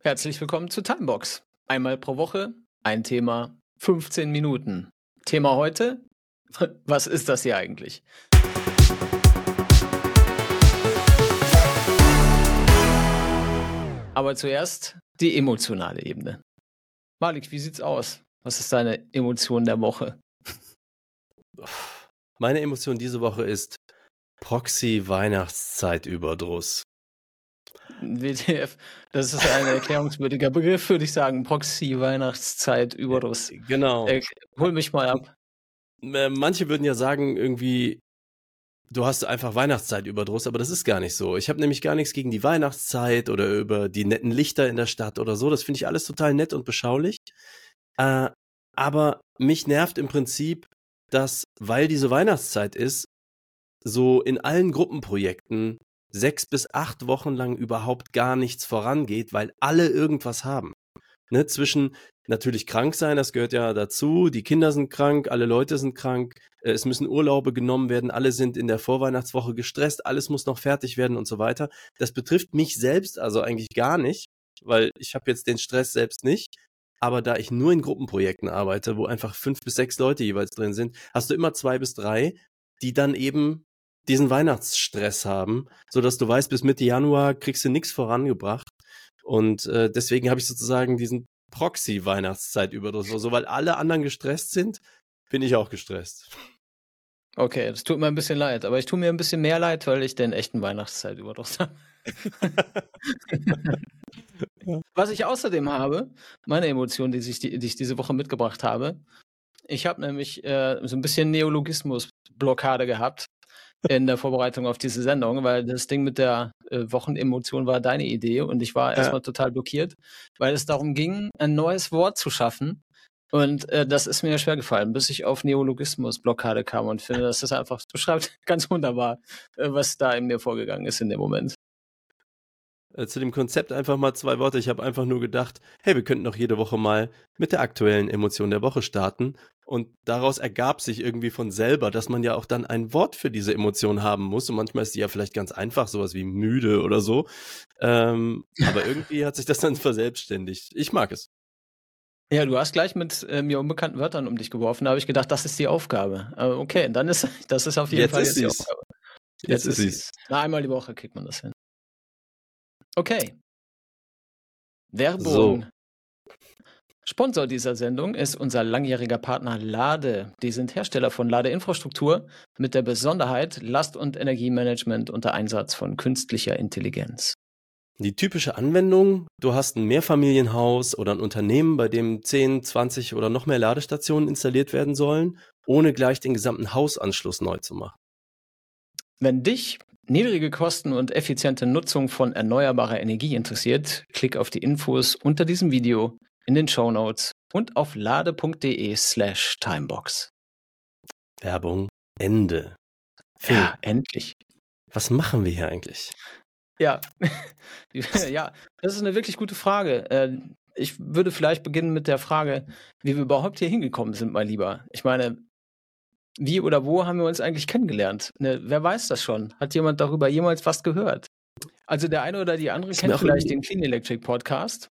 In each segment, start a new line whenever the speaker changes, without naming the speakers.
Herzlich willkommen zu Timebox. Einmal pro Woche, ein Thema, 15 Minuten. Thema heute? Was ist das hier eigentlich? Aber zuerst die emotionale Ebene. Malik, wie sieht's aus? Was ist deine Emotion der Woche?
Meine Emotion diese Woche ist Proxy-Weihnachtszeit-Überdruss.
WTF, das ist ein erklärungswürdiger Begriff, würde ich sagen. Proxy-Weihnachtszeit-Überdruss.
Genau.
Äh, hol mich mal ab.
Äh, manche würden ja sagen, irgendwie, du hast einfach Weihnachtszeit-Überdruss, aber das ist gar nicht so. Ich habe nämlich gar nichts gegen die Weihnachtszeit oder über die netten Lichter in der Stadt oder so. Das finde ich alles total nett und beschaulich. Äh, aber mich nervt im Prinzip, dass, weil diese Weihnachtszeit ist, so in allen Gruppenprojekten sechs bis acht Wochen lang überhaupt gar nichts vorangeht, weil alle irgendwas haben. Ne, zwischen natürlich krank sein, das gehört ja dazu, die Kinder sind krank, alle Leute sind krank, äh, es müssen Urlaube genommen werden, alle sind in der Vorweihnachtswoche gestresst, alles muss noch fertig werden und so weiter. Das betrifft mich selbst also eigentlich gar nicht, weil ich habe jetzt den Stress selbst nicht. Aber da ich nur in Gruppenprojekten arbeite, wo einfach fünf bis sechs Leute jeweils drin sind, hast du immer zwei bis drei, die dann eben diesen Weihnachtsstress haben, so dass du weißt, bis Mitte Januar kriegst du nichts vorangebracht. Und äh, deswegen habe ich sozusagen diesen Proxy-Weihnachtszeit-Überdruss. So, weil alle anderen gestresst sind, bin ich auch gestresst.
Okay, das tut mir ein bisschen leid, aber ich tue mir ein bisschen mehr leid, weil ich den echten Weihnachtszeit-Überdruss habe. Was ich außerdem habe, meine Emotion, die, ich, die, die ich diese Woche mitgebracht habe, ich habe nämlich äh, so ein bisschen Neologismus-Blockade gehabt in der Vorbereitung auf diese Sendung, weil das Ding mit der äh, Wochenemotion war deine Idee und ich war ja. erstmal total blockiert, weil es darum ging, ein neues Wort zu schaffen. Und äh, das ist mir schwer gefallen, bis ich auf Neologismus-Blockade kam und finde, dass das einfach, du schreibst ganz wunderbar, äh, was da in mir vorgegangen ist in dem Moment.
Äh, zu dem Konzept einfach mal zwei Worte. Ich habe einfach nur gedacht, hey, wir könnten doch jede Woche mal mit der aktuellen Emotion der Woche starten. Und daraus ergab sich irgendwie von selber, dass man ja auch dann ein Wort für diese Emotion haben muss. Und manchmal ist die ja vielleicht ganz einfach, sowas wie müde oder so. Ähm, aber irgendwie hat sich das dann verselbstständigt. Ich mag es.
Ja, du hast gleich mit äh, mir unbekannten Wörtern um dich geworfen. Da habe ich gedacht, das ist die Aufgabe. Aber okay, dann ist das ist auf jeden
jetzt
Fall
jetzt die Aufgabe.
Jetzt, jetzt ist es. Na, einmal die Woche kriegt man das hin. Okay. Werbung. So. Sponsor dieser Sendung ist unser langjähriger Partner Lade. Die sind Hersteller von Ladeinfrastruktur mit der Besonderheit Last- und Energiemanagement unter Einsatz von künstlicher Intelligenz.
Die typische Anwendung, du hast ein Mehrfamilienhaus oder ein Unternehmen, bei dem 10, 20 oder noch mehr Ladestationen installiert werden sollen, ohne gleich den gesamten Hausanschluss neu zu machen.
Wenn dich niedrige Kosten und effiziente Nutzung von erneuerbarer Energie interessiert, klick auf die Infos unter diesem Video in den Show Notes und auf lade.de slash timebox.
Werbung Ende.
Phil, ja, endlich.
Was machen wir hier eigentlich?
Ja, ja, das ist eine wirklich gute Frage. Äh, ich würde vielleicht beginnen mit der Frage, wie wir überhaupt hier hingekommen sind, mein Lieber. Ich meine, wie oder wo haben wir uns eigentlich kennengelernt? Ne, wer weiß das schon? Hat jemand darüber jemals was gehört? Also der eine oder die andere kennt vielleicht den Clean Electric Podcast.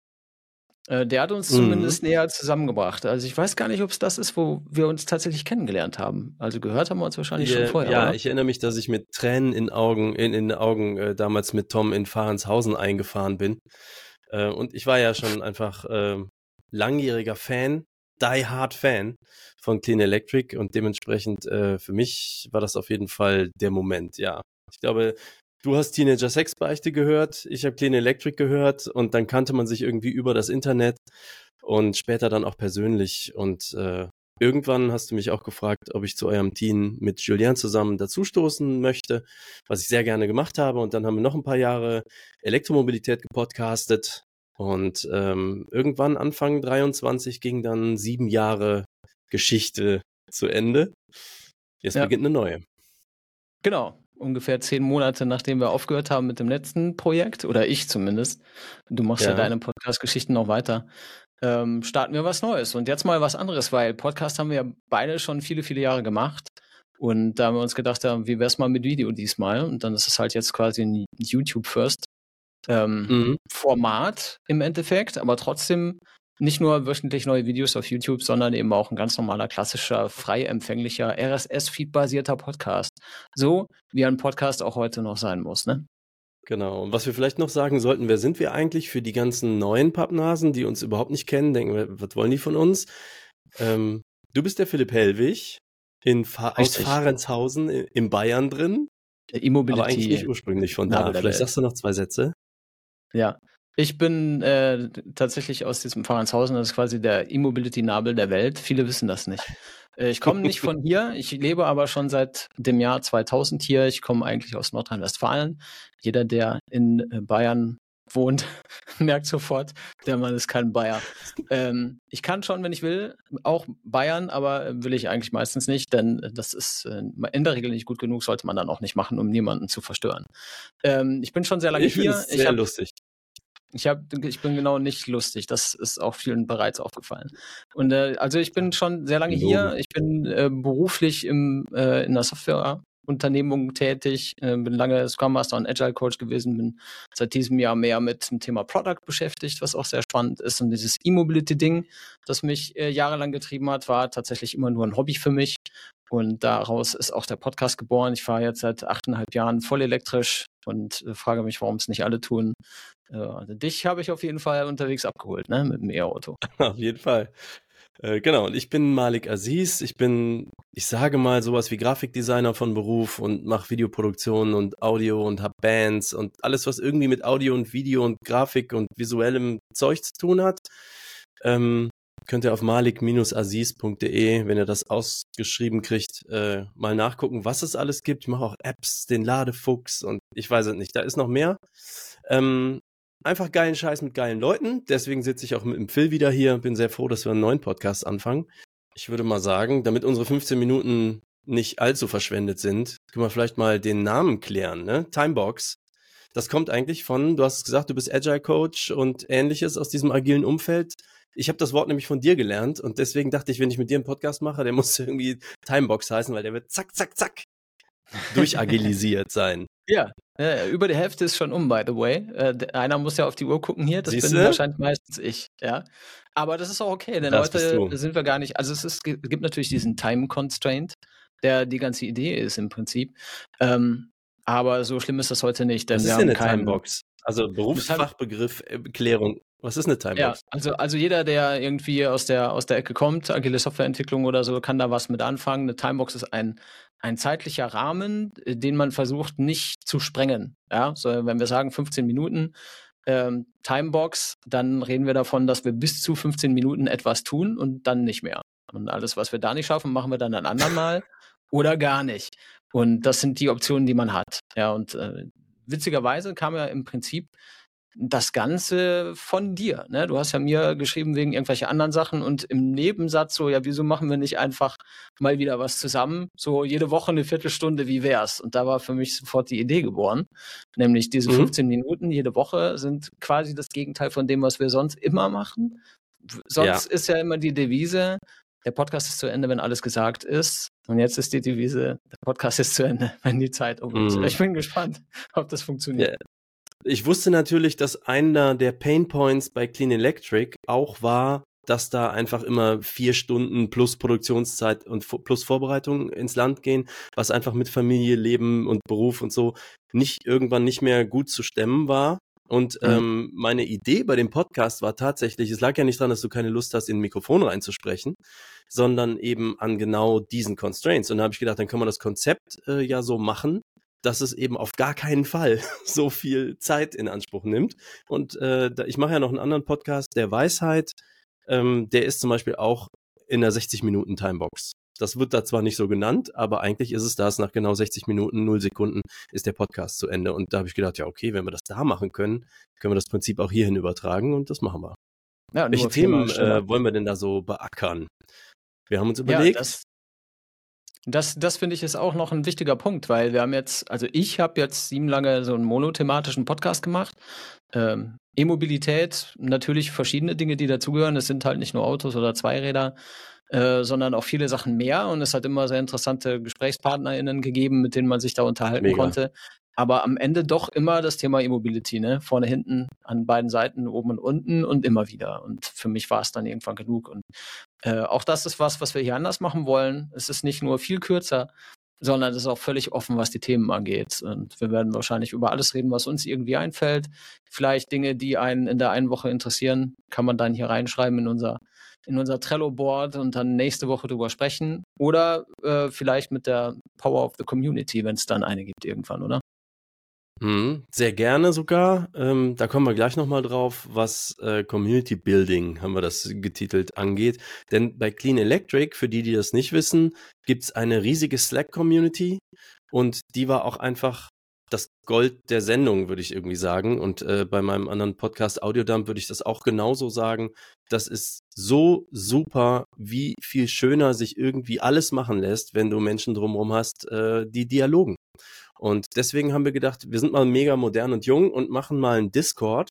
Äh, der hat uns mhm. zumindest näher zusammengebracht. Also ich weiß gar nicht, ob es das ist, wo wir uns tatsächlich kennengelernt haben. Also gehört haben wir uns wahrscheinlich
ja,
schon vorher.
Ja,
oder?
ich erinnere mich, dass ich mit Tränen in Augen, in, in Augen äh, damals mit Tom in Fahrenshausen eingefahren bin. Äh, und ich war ja schon einfach ähm, langjähriger Fan die Hard Fan von Clean Electric und dementsprechend äh, für mich war das auf jeden Fall der Moment, ja. Ich glaube, du hast Teenager Sex Beichte gehört, ich habe Clean Electric gehört und dann kannte man sich irgendwie über das Internet und später dann auch persönlich und äh, irgendwann hast du mich auch gefragt, ob ich zu eurem Team mit Julien zusammen dazustoßen möchte, was ich sehr gerne gemacht habe und dann haben wir noch ein paar Jahre Elektromobilität gepodcastet und ähm, irgendwann Anfang 23 ging dann sieben Jahre Geschichte zu Ende. Jetzt ja. beginnt eine neue.
Genau, ungefähr zehn Monate nachdem wir aufgehört haben mit dem letzten Projekt, oder ich zumindest, du machst ja, ja deine Podcast-Geschichten noch weiter, ähm, starten wir was Neues. Und jetzt mal was anderes, weil Podcast haben wir ja beide schon viele, viele Jahre gemacht. Und da haben wir uns gedacht, ja, wie wär's mal mit Video diesmal? Und dann ist es halt jetzt quasi ein YouTube First. ähm, mhm. Format im Endeffekt, aber trotzdem nicht nur wöchentlich neue Videos auf YouTube, sondern eben auch ein ganz normaler, klassischer, frei empfänglicher, RSS-Feed-basierter Podcast. So wie ein Podcast auch heute noch sein muss, ne?
Genau. Und was wir vielleicht noch sagen sollten, wer sind wir eigentlich für die ganzen neuen Pappnasen, die uns überhaupt nicht kennen, denken wir, was wollen die von uns? Ähm, du bist der Philipp Hellwig in Fa aus Fahrenshausen in Bayern drin.
Immobility.
Aber eigentlich nicht ursprünglich von da. Vielleicht sagst du noch zwei Sätze.
Ja, ich bin äh, tatsächlich aus diesem Fahrenshausen, das ist quasi der E-Mobility-Nabel der Welt. Viele wissen das nicht. Äh, ich komme nicht von hier, ich lebe aber schon seit dem Jahr 2000 hier. Ich komme eigentlich aus Nordrhein-Westfalen. Jeder, der in äh, Bayern wohnt, merkt sofort, der Mann ist kein Bayer. Ähm, ich kann schon, wenn ich will, auch Bayern, aber will ich eigentlich meistens nicht, denn das ist äh, in der Regel nicht gut genug, sollte man dann auch nicht machen, um niemanden zu verstören. Ähm, ich bin schon sehr lange
ich
hier.
Sehr ich hab, lustig.
Ich, hab, ich bin genau nicht lustig. Das ist auch vielen bereits aufgefallen. Und äh, also ich bin schon sehr lange hier. Ich bin äh, beruflich im, äh, in der Softwareunternehmung tätig, äh, bin lange Scrum Master und Agile Coach gewesen, bin seit diesem Jahr mehr mit dem Thema Product beschäftigt, was auch sehr spannend ist. Und dieses E-Mobility-Ding, das mich äh, jahrelang getrieben hat, war tatsächlich immer nur ein Hobby für mich. Und daraus ist auch der Podcast geboren. Ich fahre jetzt seit achteinhalb Jahren voll elektrisch und äh, frage mich, warum es nicht alle tun. Also dich habe ich auf jeden Fall unterwegs abgeholt, ne, mit dem E-Auto.
Auf jeden Fall. Äh, genau, und ich bin Malik Aziz. Ich bin, ich sage mal, sowas wie Grafikdesigner von Beruf und mache Videoproduktionen und Audio und habe Bands und alles, was irgendwie mit Audio und Video und Grafik und visuellem Zeug zu tun hat. Ähm, könnt ihr auf malik-aziz.de, wenn ihr das ausgeschrieben kriegt, äh, mal nachgucken, was es alles gibt. Ich mache auch Apps, den Ladefuchs und ich weiß es nicht, da ist noch mehr. Ähm, einfach geilen Scheiß mit geilen Leuten. Deswegen sitze ich auch mit dem Phil wieder hier. Bin sehr froh, dass wir einen neuen Podcast anfangen. Ich würde mal sagen, damit unsere 15 Minuten nicht allzu verschwendet sind, können wir vielleicht mal den Namen klären, ne? Timebox. Das kommt eigentlich von, du hast gesagt, du bist Agile Coach und ähnliches aus diesem agilen Umfeld. Ich habe das Wort nämlich von dir gelernt und deswegen dachte ich, wenn ich mit dir einen Podcast mache, der muss irgendwie Timebox heißen, weil der wird zack, zack, zack durchagilisiert sein.
Ja, äh, über die Hälfte ist schon um, by the way. Äh, einer muss ja auf die Uhr gucken hier, das Siehste? bin wahrscheinlich meistens ich, ja. Aber das ist auch okay, denn das heute sind wir gar nicht, also es ist, gibt natürlich diesen Time Constraint, der die ganze Idee ist im Prinzip. Ähm, aber so schlimm ist das heute nicht,
denn Was wir ist haben eine keinen, Timebox? Also Berufsfachbegriff, Erklärung. Was ist eine Timebox? Ja,
also, also jeder, der irgendwie aus der, aus der Ecke kommt, agile Softwareentwicklung oder so, kann da was mit anfangen. Eine Timebox ist ein, ein zeitlicher Rahmen, äh, den man versucht nicht zu sprengen. Ja, so, wenn wir sagen 15 Minuten ähm, Timebox, dann reden wir davon, dass wir bis zu 15 Minuten etwas tun und dann nicht mehr. Und alles, was wir da nicht schaffen, machen wir dann ein andermal oder gar nicht. Und das sind die Optionen, die man hat. Ja, und äh, witzigerweise kam ja im Prinzip das Ganze von dir. Ne? Du hast ja mir geschrieben wegen irgendwelcher anderen Sachen und im Nebensatz so, ja, wieso machen wir nicht einfach mal wieder was zusammen? So jede Woche eine Viertelstunde, wie wär's? Und da war für mich sofort die Idee geboren. Nämlich diese mhm. 15 Minuten jede Woche sind quasi das Gegenteil von dem, was wir sonst immer machen. Sonst ja. ist ja immer die Devise, der Podcast ist zu Ende, wenn alles gesagt ist. Und jetzt ist die Devise, der Podcast ist zu Ende, wenn die Zeit um ist. Mm. Ich bin gespannt, ob das funktioniert. Ja.
Ich wusste natürlich, dass einer der Pain Points bei Clean Electric auch war, dass da einfach immer vier Stunden plus Produktionszeit und plus Vorbereitung ins Land gehen, was einfach mit Familie, Leben und Beruf und so nicht irgendwann nicht mehr gut zu stemmen war. Und ähm, meine Idee bei dem Podcast war tatsächlich, es lag ja nicht daran, dass du keine Lust hast, in ein Mikrofon reinzusprechen, sondern eben an genau diesen Constraints. Und da habe ich gedacht, dann können wir das Konzept äh, ja so machen, dass es eben auf gar keinen Fall so viel Zeit in Anspruch nimmt. Und äh, ich mache ja noch einen anderen Podcast, der Weisheit. Ähm, der ist zum Beispiel auch in der 60 Minuten Timebox. Das wird da zwar nicht so genannt, aber eigentlich ist es das. Nach genau 60 Minuten, 0 Sekunden ist der Podcast zu Ende. Und da habe ich gedacht, ja, okay, wenn wir das da machen können, können wir das Prinzip auch hierhin übertragen und das machen wir. Ja, Welche Themen äh, wollen wir denn da so beackern? Wir haben uns überlegt. Ja,
das, das, finde ich ist auch noch ein wichtiger Punkt, weil wir haben jetzt, also ich habe jetzt sieben lange so einen monothematischen Podcast gemacht. Ähm, E-Mobilität, natürlich verschiedene Dinge, die dazugehören. Es sind halt nicht nur Autos oder Zweiräder, äh, sondern auch viele Sachen mehr. Und es hat immer sehr interessante GesprächspartnerInnen gegeben, mit denen man sich da unterhalten Mega. konnte. aber am Ende doch immer das Thema E-Mobility, ne? Vorne, hinten, an beiden Seiten, oben und unten und immer wieder. Und für mich war es dann irgendwann genug. Und äh, auch das ist was, was wir hier anders machen wollen. Es ist nicht nur viel kürzer, sondern es ist auch völlig offen, was die Themen angeht. Und wir werden wahrscheinlich über alles reden, was uns irgendwie einfällt. Vielleicht Dinge, die einen in der einen Woche interessieren, kann man dann hier reinschreiben in unser, in unser Trello-Board und dann nächste Woche drüber sprechen. Oder äh, vielleicht mit der Power of the Community, wenn es dann eine gibt irgendwann, oder?
Mhm, sehr gerne sogar. Ähm, da kommen wir gleich nochmal drauf, was äh, Community Building, haben wir das getitelt, angeht. Denn bei Clean Electric, für die, die das nicht wissen, gibt's eine riesige Slack-Community und die war auch einfach das Gold der Sendung, würde ich irgendwie sagen. Und äh, bei meinem anderen Podcast Audiodump würde ich das auch genauso sagen. Das ist so super, wie viel schöner sich irgendwie alles machen lässt, wenn du Menschen drumherum hast, äh, die dialogen. Und deswegen haben wir gedacht, wir sind mal mega modern und jung und machen mal einen Discord.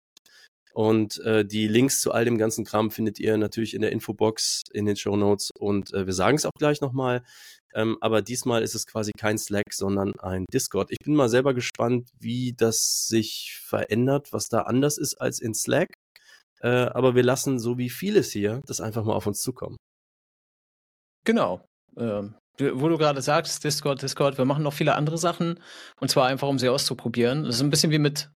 Und äh, die Links zu all dem ganzen Kram findet ihr natürlich in der Infobox, in den Show Notes. Und äh, wir sagen es auch gleich nochmal. Ähm, aber diesmal ist es quasi kein Slack, sondern ein Discord. Ich bin mal selber gespannt, wie das sich verändert, was da anders ist als in Slack. Äh, aber wir lassen, so wie vieles hier, das einfach mal auf uns zukommen.
Genau. Ähm, wo du gerade sagst, Discord, Discord, wir machen noch viele andere Sachen. Und zwar einfach, um sie auszuprobieren. Das ist ein bisschen wie mit,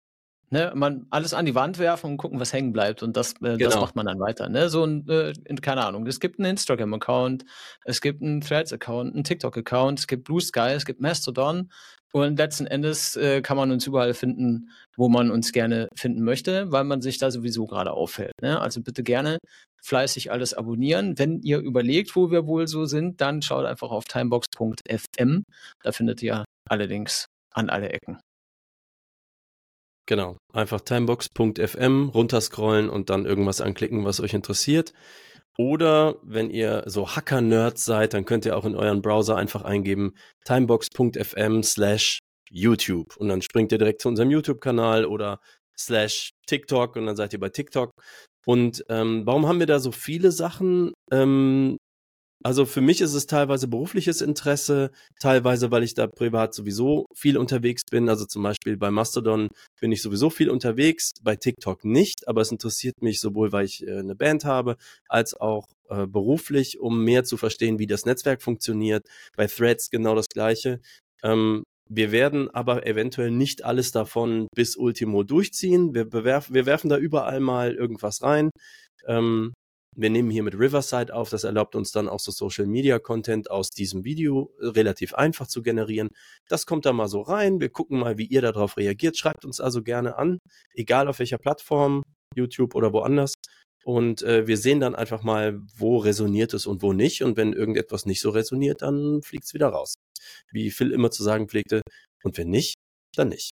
ne, man alles an die Wand werfen und gucken, was hängen bleibt. Und das, äh, genau. das macht man dann weiter, ne, so ein, äh, keine Ahnung, es gibt einen Instagram-Account, es gibt einen Threads-Account, einen TikTok-Account, es gibt Blue Sky, es gibt Mastodon und letzten Endes äh, kann man uns überall finden, wo man uns gerne finden möchte, weil man sich da sowieso gerade auffällt. Ne? Also bitte gerne fleißig alles abonnieren. Wenn ihr überlegt, wo wir wohl so sind, dann schaut einfach auf timebox.fm. Da findet ihr alle Links an alle Ecken.
Genau, einfach timebox.fm runterscrollen und dann irgendwas anklicken, was euch interessiert. Oder wenn ihr so Hacker-Nerds seid, dann könnt ihr auch in euren Browser einfach eingeben timebox.fm slash YouTube und dann springt ihr direkt zu unserem YouTube-Kanal oder slash TikTok und dann seid ihr bei TikTok. Und ähm, warum haben wir da so viele Sachen? Ähm, also für mich ist es teilweise berufliches Interesse, teilweise, weil ich da privat sowieso viel unterwegs bin. Also zum Beispiel bei Mastodon bin ich sowieso viel unterwegs, bei TikTok nicht, aber es interessiert mich sowohl, weil ich äh, eine Band habe, als auch äh, beruflich, um mehr zu verstehen, wie das Netzwerk funktioniert. Bei Threads genau das gleiche. Ähm, wir werden aber eventuell nicht alles davon bis Ultimo durchziehen. Wir, bewerf, wir werfen da überall mal irgendwas rein. Ähm, wir nehmen hier mit Riverside auf. Das erlaubt uns dann auch so Social Media Content aus diesem Video relativ einfach zu generieren. Das kommt da mal so rein. Wir gucken mal, wie ihr darauf reagiert. Schreibt uns also gerne an, egal auf welcher Plattform, YouTube oder woanders. Und äh, wir sehen dann einfach mal, wo resoniert es und wo nicht. Und wenn irgendetwas nicht so resoniert, dann fliegt es wieder raus wie Phil immer zu sagen pflegte. Und wenn nicht, dann nicht.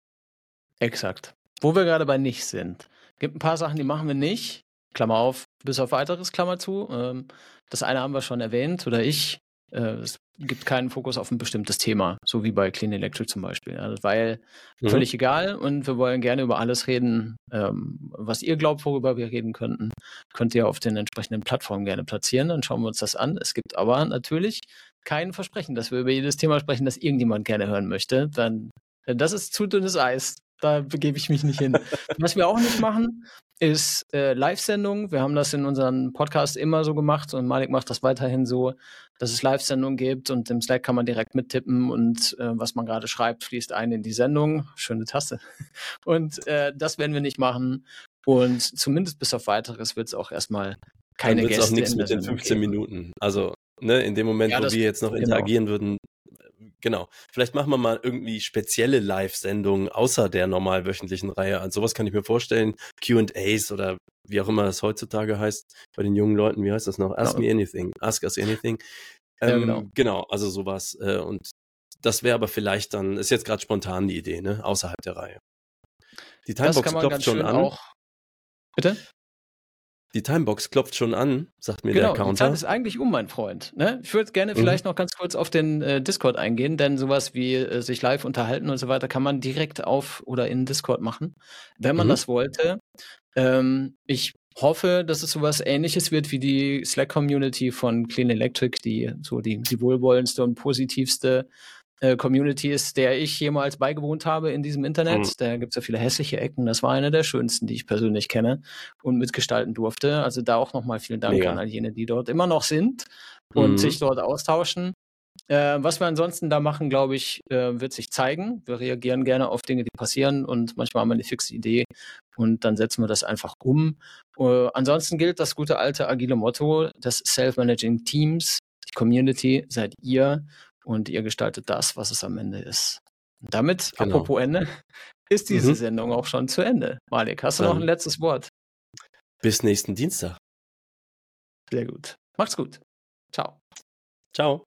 Exakt. Wo wir gerade bei nicht sind. Gibt ein paar Sachen, die machen wir nicht. Klammer auf, bis auf weiteres, Klammer zu. Ähm, das eine haben wir schon erwähnt, oder ich. Äh, es gibt keinen Fokus auf ein bestimmtes Thema, so wie bei Clean Electric zum Beispiel. weil mhm. völlig egal und wir wollen gerne über alles reden, ähm, was ihr glaubt, worüber wir reden könnten. Könnt ihr auf den entsprechenden Plattformen gerne platzieren, dann schauen wir uns das an. Es gibt aber natürlich kein Versprechen, dass wir über jedes Thema sprechen, das irgendjemand gerne hören möchte. Dann, das ist zu dünnes Eis. Da begebe ich mich nicht hin. Was wir auch nicht machen, ist äh, Live-Sendungen. Wir haben das in unserem Podcast immer so gemacht und Malik macht das weiterhin so, dass es Live-Sendungen gibt und im Slack kann man direkt mittippen und äh, was man gerade schreibt, fließt ein in die Sendung. Schöne Taste. Und äh, das werden wir nicht machen. Und zumindest bis auf weiteres wird es auch erstmal keine Dann Gäste.
auch nichts mit den 15 geben. Minuten. Also Ne, in dem Moment, ja, wo wir jetzt noch genau. interagieren würden, genau. Vielleicht machen wir mal irgendwie spezielle Live-Sendungen außer der normal wöchentlichen Reihe. Also sowas kann ich mir vorstellen. Q&As oder wie auch immer das heutzutage heißt bei den jungen Leuten. Wie heißt das noch? Ask genau. me anything. Ask us anything. Ähm, ja, genau. genau, also sowas. Äh, und das wäre aber vielleicht dann, ist jetzt gerade spontan die Idee, ne? Außerhalb der Reihe.
Die Timebox klopft schon an. Auch, bitte?
Die Timebox klopft schon an, sagt mir
genau,
der Counter.
Genau, ist eigentlich um, mein Freund. Ne? Ich würde gerne mhm. vielleicht noch ganz kurz auf den äh, Discord eingehen, denn sowas wie äh, sich live unterhalten und so weiter kann man direkt auf oder in Discord machen, wenn man mhm. das wollte. Ähm, ich hoffe, dass es sowas ähnliches wird wie die Slack-Community von Clean Electric, die so die, die wohlwollendste und positivste äh, Community ist, der ich jemals beigewohnt habe in diesem Internet. Mhm. Da gibt es ja viele hässliche Ecken. Das war eine der schönsten, die ich persönlich kenne und mitgestalten durfte. Also da auch nochmal vielen Dank Mega. an all jene, die dort immer noch sind und mhm. sich dort austauschen. Äh, was wir ansonsten da machen, glaube ich, äh, wird sich zeigen. Wir reagieren gerne auf Dinge, die passieren und manchmal haben wir eine fixe Idee und dann setzen wir das einfach um. Äh, ansonsten gilt das gute alte agile Motto des Self-Managing Teams. Die Community seid ihr und ihr gestaltet das, was es am Ende ist. Und damit, genau. apropos Ende, ist diese mhm. Sendung auch schon zu Ende. Malik, hast du dann noch ein letztes Wort?
Bis nächsten Dienstag.
Sehr gut. Macht's gut. Ciao.
Ciao.